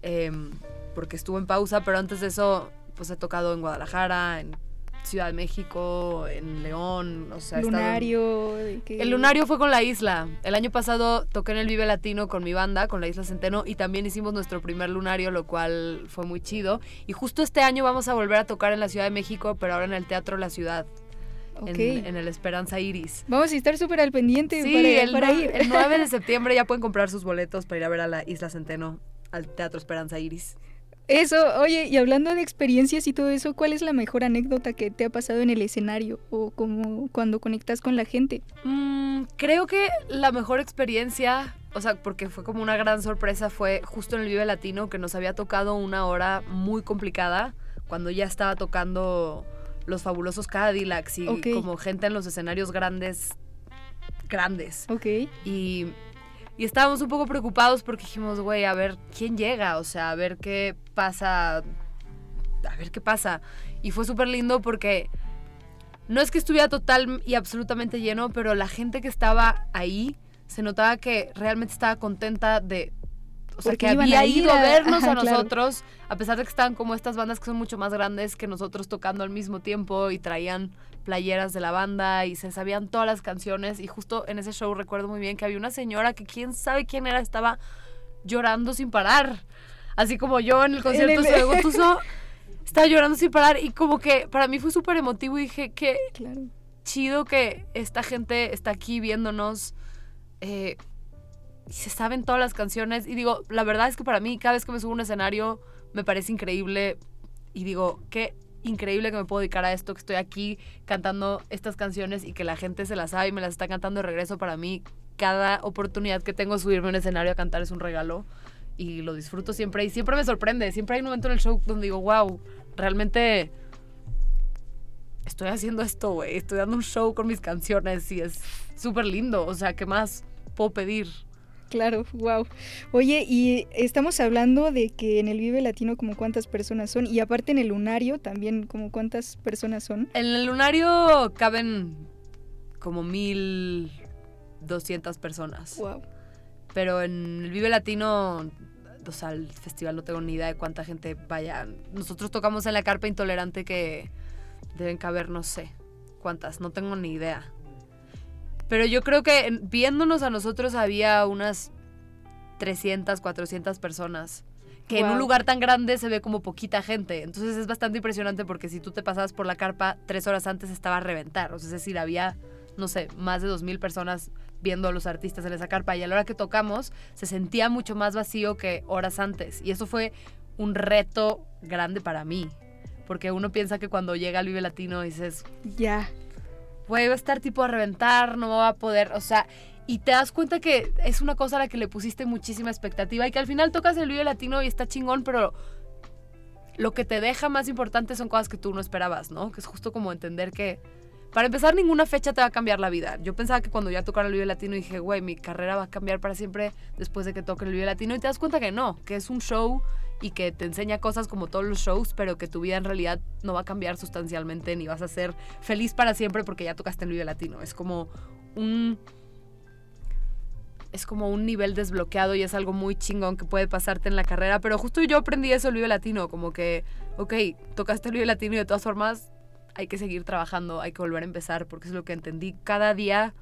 em, porque estuvo en pausa, pero antes de eso, pues he tocado en Guadalajara, en Ciudad de México, en León, o sea, estado Lunario. que- El lunario fue con la isla. El año pasado toqué en el Vive Latino con mi banda, con la Isla Centeno, y también hicimos nuestro primer lunario, lo cual fue muy chido. Y justo este año vamos a volver a tocar en la Ciudad de México, pero ahora en el Teatro La Ciudad, en, en el Esperanza Iris. Vamos a estar súper al pendiente Sí, para, el, para ir. el 9 de septiembre ya pueden comprar sus boletos para ir a ver a la Isla Centeno, al Teatro Esperanza Iris. Eso, oye, y hablando de experiencias y todo eso, ¿cuál es la mejor anécdota que te ha pasado en el escenario o como cuando conectas con la gente? Mm, creo que la mejor experiencia, o sea, porque fue como una gran sorpresa, fue justo en el Vive Latino que nos había tocado una hora muy complicada cuando ya estaba tocando los fabulosos Cadillacs y como gente en los escenarios grandes, grandes. Ok. Y, y estábamos un poco preocupados porque dijimos, güey, a ver quién llega, o sea, a ver qué pasa, a ver qué pasa. Y fue súper lindo porque no es que estuviera total y absolutamente lleno, pero la gente que estaba ahí se notaba que realmente estaba contenta de... O sea, que había ido a a- vernos ajá, a claro. nosotros, a pesar de que estaban como estas bandas que son mucho más grandes que nosotros tocando al mismo tiempo y traían playeras de la banda y se sabían todas las canciones y justo en ese show recuerdo muy bien que había una señora que quién sabe quién era, estaba llorando sin parar. Así como yo en el concierto el- de Soy Gotuso, estaba llorando sin parar y como que para mí fue súper emotivo y dije que Claro. chido que esta gente está aquí viéndonos eh, se saben todas las canciones y digo, la verdad es que para mí cada vez que me subo a un escenario me parece increíble y digo, qué increíble que me puedo dedicar a esto, que estoy aquí cantando estas canciones y que la gente se las sabe y me las está cantando de regreso para mí. Cada oportunidad que tengo de subirme a un escenario a cantar es un regalo y lo disfruto siempre y siempre me sorprende. Siempre hay un momento en el show donde digo, wow, realmente estoy haciendo esto, güey. Estoy dando un show con mis canciones y es súper lindo. O sea, ¿qué más puedo pedir? Claro, wow. Oye, y estamos hablando de que en el Vive Latino como cuántas personas son y aparte en el Lunario también como cuántas personas son. En el lunario caben como mil doscientas personas. Wow. Pero en el Vive Latino, o sea, el festival no tengo ni idea de cuánta gente vaya. Nosotros tocamos en la carpa intolerante que deben caber, no sé cuántas, no tengo ni idea. Pero yo creo que viéndonos a nosotros había unas 300, 400 personas. Que en un lugar tan grande se ve como poquita gente. Entonces es bastante impresionante porque si tú te pasabas por la carpa tres horas antes estaba a reventar. O sea, es decir, había, no sé, más de 2.000 personas viendo a los artistas en esa carpa. Y a la hora que tocamos se sentía mucho más vacío que horas antes. Y eso fue un reto grande para mí. Porque uno piensa que cuando llega al Vive Latino dices, Ya. Güey, va a estar tipo a reventar, no va a poder, o sea, y te das cuenta que es una cosa a la que le pusiste muchísima expectativa y que al final tocas el Vive Latino y está chingón, pero lo que te deja más importante son cosas que tú no esperabas, ¿no? Que es justo como entender que, para empezar, ninguna fecha te va a cambiar la vida. Yo pensaba que cuando ya tocara el Vive Latino dije, güey, mi carrera va a cambiar para siempre después de que toque el Vive Latino y te das cuenta que no, que es un show y que te enseña cosas como todos los shows, pero que tu vida en realidad no va a cambiar sustancialmente ni vas a ser feliz para siempre porque ya tocaste el Vive Latino. Es como un es como un nivel desbloqueado y es algo muy chingón que puede pasarte en la carrera, pero justo yo aprendí eso el Latino, como que, ok, tocaste el Vive Latino y de todas formas hay que seguir trabajando, hay que volver a empezar, porque es lo que entendí. Cada día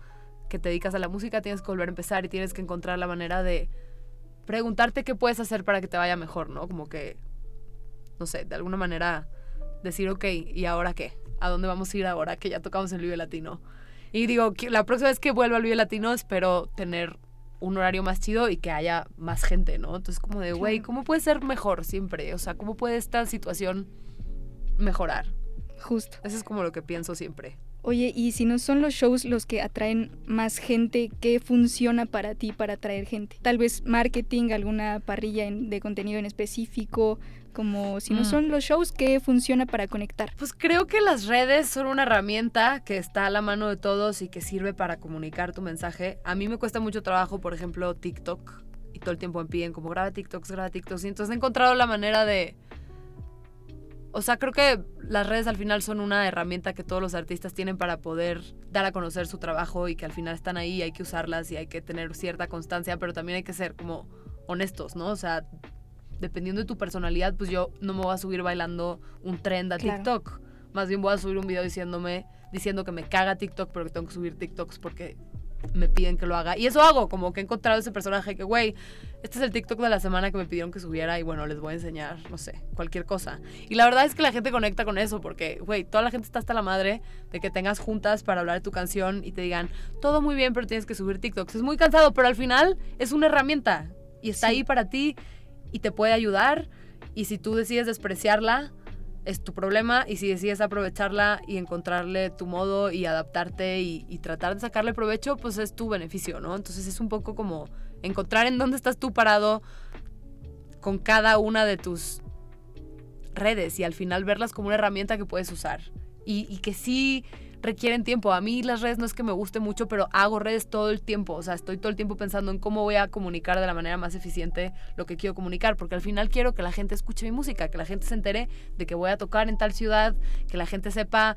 que te dedicas a la música tienes que volver a empezar y tienes que encontrar la manera de preguntarte qué puedes hacer para que te vaya mejor, ¿no? Como que, no sé, de alguna manera decir, ok, ¿y ahora qué? ¿A dónde vamos a ir ahora que ya tocamos el Vive Latino? Y digo, que la próxima vez que vuelva al Vive Latino espero tener un horario más chido y que haya más gente, ¿no? Entonces como de, güey. ¿cómo puede ser mejor siempre? O sea, ¿cómo puede esta situación mejorar? Justo. Eso es como lo que pienso siempre. Oye, y si no son los shows los que atraen más gente, ¿qué funciona para ti para atraer gente? Tal vez marketing, alguna parrilla en- de contenido en específico, como si no Mm. son los shows, ¿qué funciona para conectar? Pues creo que las redes son una herramienta que está a la mano de todos y que sirve para comunicar tu mensaje. A mí me cuesta mucho trabajo, por ejemplo, TikTok. Y todo el tiempo me piden como graba TikToks, graba TikToks. Y entonces he encontrado la manera de... O sea, creo que las redes al final son una herramienta que todos los artistas tienen para poder dar a conocer su trabajo y que al final están ahí y hay que usarlas y hay que tener cierta constancia, pero también hay que ser como honestos, ¿no? O sea, dependiendo de tu personalidad, pues yo no me voy a subir bailando un trend a Claro. TikTok Más bien voy a subir un video diciéndome, diciendo que me caga TikTok, pero que tengo que subir TikToks porque me piden que lo haga. Y eso hago, como que he encontrado ese personaje que, güey, este es el TikTok de la semana que me pidieron que subiera y bueno, les voy a enseñar, no sé, cualquier cosa. Y la verdad es que la gente conecta con eso porque, güey, toda la gente está hasta la madre de que tengas juntas para hablar de tu canción y te digan, todo muy bien, pero tienes que subir TikToks. Es muy cansado, pero al final es una herramienta y está Sí. ahí para ti y te puede ayudar. Y si tú decides despreciarla, es tu problema y si decides aprovecharla y encontrarle tu modo y adaptarte y, tratar de sacarle provecho, pues es tu beneficio, ¿no? Entonces es un poco como encontrar en dónde estás tú parado con cada una de tus redes y al final verlas como una herramienta que puedes usar y, y que sí requieren tiempo. A mí las redes no es que me guste mucho, pero hago redes todo el tiempo. O sea, estoy todo el tiempo pensando en cómo voy a comunicar de la manera más eficiente lo que quiero comunicar, porque al final quiero que la gente escuche mi música, que la gente se entere de que voy a tocar en tal ciudad, que la gente sepa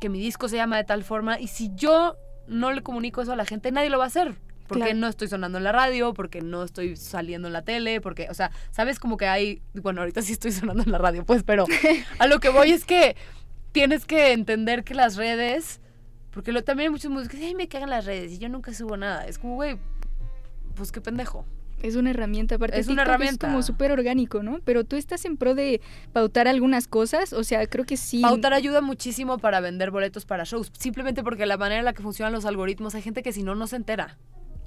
que mi disco se llama de tal forma. Y si yo no le comunico eso a la gente, nadie lo va a hacer. Porque Claro. no estoy sonando en la radio, porque no estoy saliendo en la tele, porque, o sea, sabes como que hay, bueno, ahorita sí estoy sonando en la radio, pues, pero a lo que voy es que tienes que entender que las redes, porque lo, también hay muchos músicos que dicen, ay, me cagan las redes y yo nunca subo nada. Es como, güey, pues qué pendejo. Es una herramienta, aparte Es una herramienta. Es como súper orgánico, ¿no? Pero tú estás en pro de pautar algunas cosas, o sea, creo que sí. Pautar ayuda muchísimo para vender boletos para shows, simplemente porque la manera en la que funcionan los algoritmos, hay gente que si no, no se entera.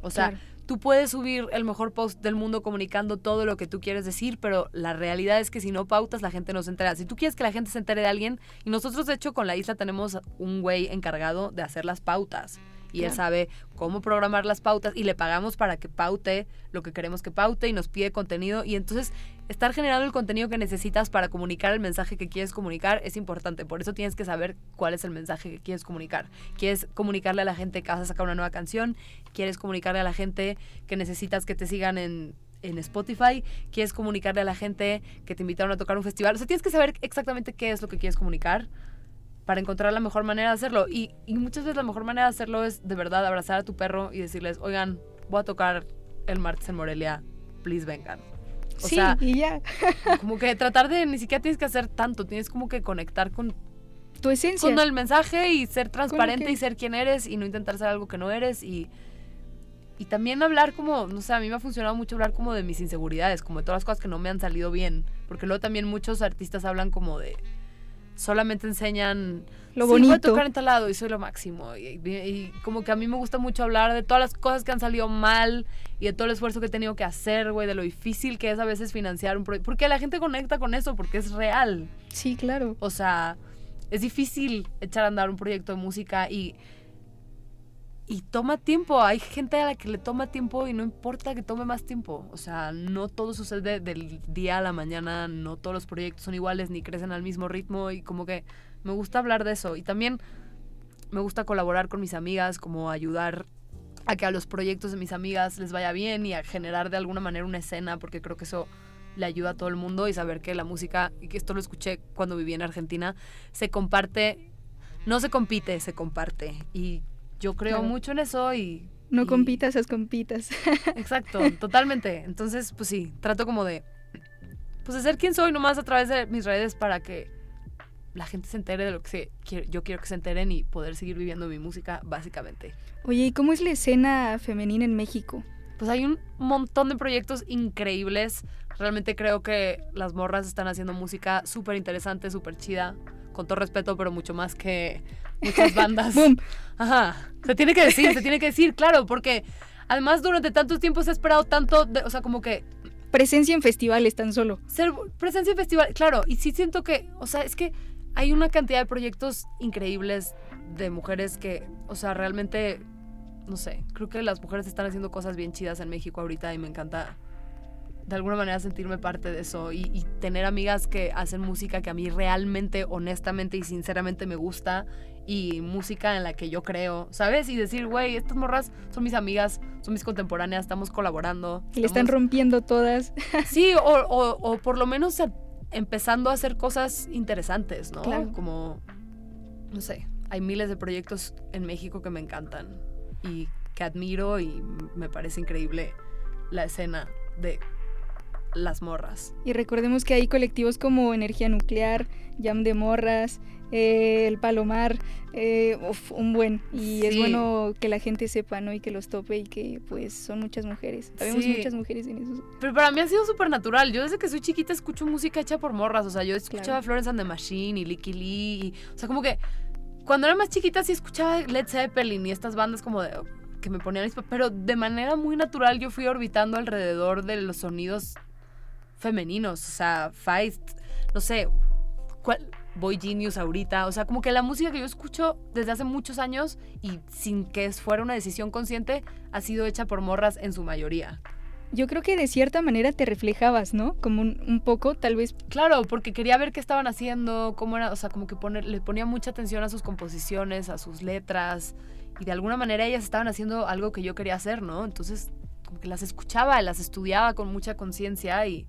O sea, Claro. tú puedes subir el mejor post del mundo comunicando todo lo que tú quieres decir, pero la realidad es que si no pautas, la gente no se entera. Si tú quieres que la gente se entere de alguien, y nosotros de hecho con la isla tenemos un güey encargado de hacer las pautas. Y él Claro. sabe cómo programar las pautas y le pagamos para que paute lo que queremos que paute y nos pide contenido. Y entonces estar generando el contenido que necesitas para comunicar el mensaje que quieres comunicar es importante. Por eso tienes que saber cuál es el mensaje que quieres comunicar. ¿Quieres comunicarle a la gente que vas a sacar una nueva canción? ¿Quieres comunicarle a la gente que necesitas que te sigan en, en Spotify? ¿Quieres comunicarle a la gente que te invitaron a tocar un festival? O sea, tienes que saber exactamente qué es lo que quieres comunicar para encontrar la mejor manera de hacerlo. Y, y muchas veces la mejor manera de hacerlo es de verdad abrazar a tu perro y decirles, oigan, voy a tocar el martes en Morelia, please vengan. O sí, sea, y ya. como que tratar de, ni siquiera tienes que hacer tanto, tienes como que conectar con, Tu esencia. con el mensaje y ser transparente y ser quien eres y no intentar ser algo que no eres y, y también hablar como, no sé, a mí me ha funcionado mucho hablar como de mis inseguridades, como de todas las cosas que no me han salido bien, porque luego también muchos artistas hablan como de, solamente enseñan Lo "Sí, voy a bonito. tocar en tal lado y soy lo máximo. Y, y- y como que a mí me gusta mucho hablar de todas las cosas que han salido mal y de todo el esfuerzo que he tenido que hacer, güey, de lo difícil que es a veces financiar un proyecto. Porque la gente conecta con eso, porque es real. Sí, claro. O sea, es difícil echar a andar un proyecto de música y. Y toma tiempo. Hay gente a la que le toma tiempo y no importa que tome más tiempo. O sea, no todo sucede del día a la mañana. No todos los proyectos son iguales ni crecen al mismo ritmo. Y como que me gusta hablar de eso. Y también me gusta colaborar con mis amigas, como ayudar a que a los proyectos de mis amigas les vaya bien y a generar de alguna manera una escena, porque creo que eso le ayuda a todo el mundo y saber que la música, y que esto lo escuché cuando viví en Argentina, se comparte, no se compite, se comparte. Y yo creo Claro. mucho en eso y... No y- compitas, haz compitas. Exacto, totalmente. Entonces, pues sí, trato como de, pues de ser quien soy nomás a través de mis redes para que la gente se entere de lo que se, yo quiero que se enteren y poder seguir viviendo mi música, básicamente. Oye, ¿y cómo es la escena femenina en México? Pues hay un montón de proyectos increíbles. Realmente creo que las morras están haciendo música súper interesante, súper chida. Con todo respeto, pero mucho más que muchas bandas. ¡Boom! Ajá. Se tiene que decir, se tiene que decir, claro, porque además durante tantos tiempos se ha esperado tanto, de- o sea, como que Presencia en festivales tan solo. ser presencia en festival, claro, y sí siento que, o sea, es que hay una cantidad de proyectos increíbles de mujeres que, o sea, realmente, no sé, creo que las mujeres están haciendo cosas bien chidas en México ahorita y me encanta de alguna manera sentirme parte de eso y, y tener amigas que hacen música que a mí realmente, honestamente y sinceramente me gusta y música en la que yo creo, ¿sabes? Y decir, güey, estas morras son mis amigas, son mis contemporáneas, estamos colaborando. Y le están rompiendo todas. Sí, o, o- o por lo menos empezando a hacer cosas interesantes, ¿no? Claro. Como, no sé, hay miles de proyectos en México que me encantan y que admiro y me parece increíble la escena de las morras. Y recordemos que hay colectivos como Energía Nuclear, Jam de Morras, eh, El Palomar, eh, uf, un buen. Y es bueno que la gente sepa, ¿no? Y que los tope y que pues son muchas mujeres. Sabemos Sí. muchas mujeres en eso. Pero para mí ha sido súper natural. Yo desde que soy chiquita escucho música hecha por morras. O sea, yo escuchaba Claro. Florence and the Machine y Licky Lee. y- o sea, como que cuando era más chiquita sí escuchaba Led Zeppelin y estas bandas como de que me ponían mis pero de manera muy natural yo fui orbitando alrededor de los sonidos femeninos, o sea, Feist, no sé, cuál Boy Genius ahorita, o sea, como que la música que yo escucho desde hace muchos años y sin que fuera una decisión consciente ha sido hecha por morras en su mayoría. Yo creo que de cierta manera te reflejabas, ¿no? Como un, un poco, tal vez. Claro, porque quería ver qué estaban haciendo, cómo era, o sea, como que poner, le ponía mucha atención a sus composiciones, a sus letras, y de alguna manera ellas estaban haciendo algo que yo quería hacer, ¿no? Entonces, como que las escuchaba, las estudiaba con mucha conciencia y,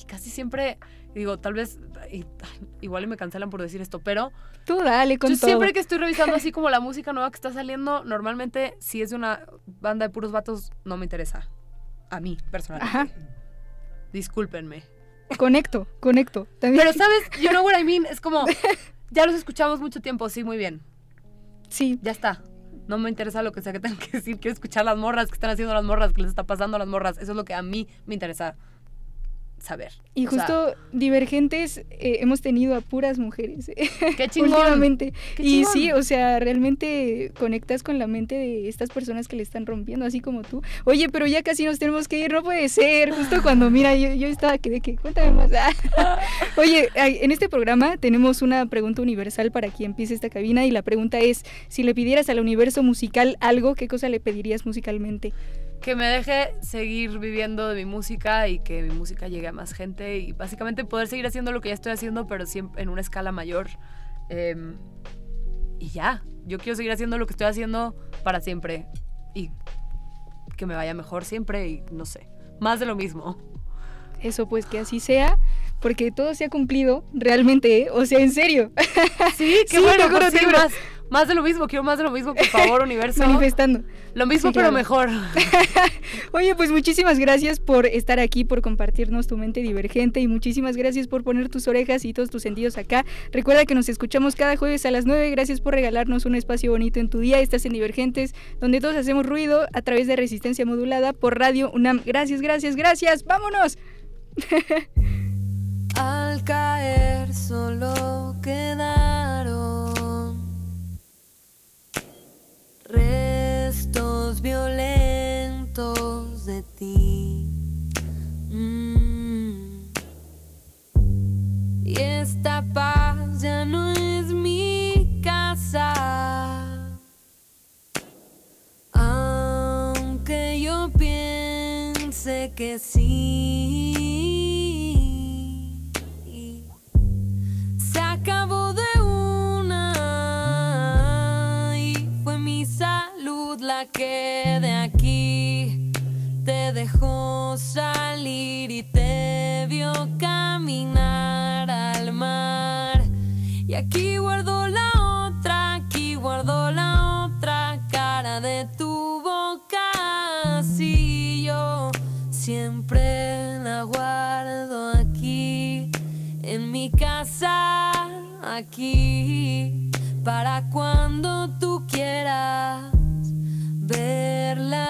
y casi siempre, digo, tal vez, y- igual me cancelan por decir esto, pero Tú dale con yo todo. siempre que estoy revisando así como la música nueva que está saliendo, normalmente si es de una banda de puros vatos, no me interesa. A mí, personalmente. Ajá. Discúlpenme. Conecto, conecto. También. Pero, ¿sabes? You know what I mean. Es como, ya los escuchamos mucho tiempo, sí, muy bien. sí, Ya está. No me interesa lo que sea que tengan que decir. Quiero escuchar las morras, que están haciendo las morras, que les está pasando a las morras. Eso es lo que a mí me interesa saber. y O sea, justo divergentes eh, hemos tenido a puras mujeres. eh, qué chingón. Últimamente. Qué y chingón. sí, o sea, realmente conectas con la mente de estas personas que le están rompiendo, así como tú. Oye, pero ya casi nos tenemos que ir, no puede ser. Justo cuando, mira, yo, yo estaba que de que, cuéntame más. Oye, en este programa tenemos una pregunta universal para quien empiece esta cabina y la pregunta es, si le pidieras al universo musical algo, ¿qué cosa le pedirías musicalmente? Que me deje seguir viviendo de mi música y que mi música llegue a más gente y básicamente poder seguir haciendo lo que ya estoy haciendo, pero siempre en una escala mayor. Em, y ya, yo quiero seguir haciendo lo que estoy haciendo para siempre y que me vaya mejor siempre y no sé, más de lo mismo. Eso pues que así sea, porque todo se ha cumplido realmente, ¿eh? o sea, en serio, Sí, qué Sí, bueno, te juro, pues te sí, juro. más, más de lo mismo, quiero más de lo mismo, por favor, universo. manifestando. Lo mismo, Sí, pero claro. mejor. Oye, pues muchísimas gracias por estar aquí, por compartirnos tu mente divergente y muchísimas gracias por poner tus orejas y todos tus sentidos acá. Recuerda que nos escuchamos cada jueves a las 9. Gracias por regalarnos un espacio bonito en tu día. Estás en Divergentes, donde todos hacemos ruido a través de resistencia modulada por Radio UNAM. Gracias, gracias, gracias. ¡Vámonos! Al caer solo quedaron Mm. Y esta paz ya no es mi casa. Aunque yo piense que sí. Se acabó de una y fue mi salud la que de dejó salir y te vio caminar al mar. Y aquí guardo la otra, aquí guardo la otra cara de tu boca. Si yo siempre la guardo aquí, en mi casa, aquí, para cuando tú quieras verla.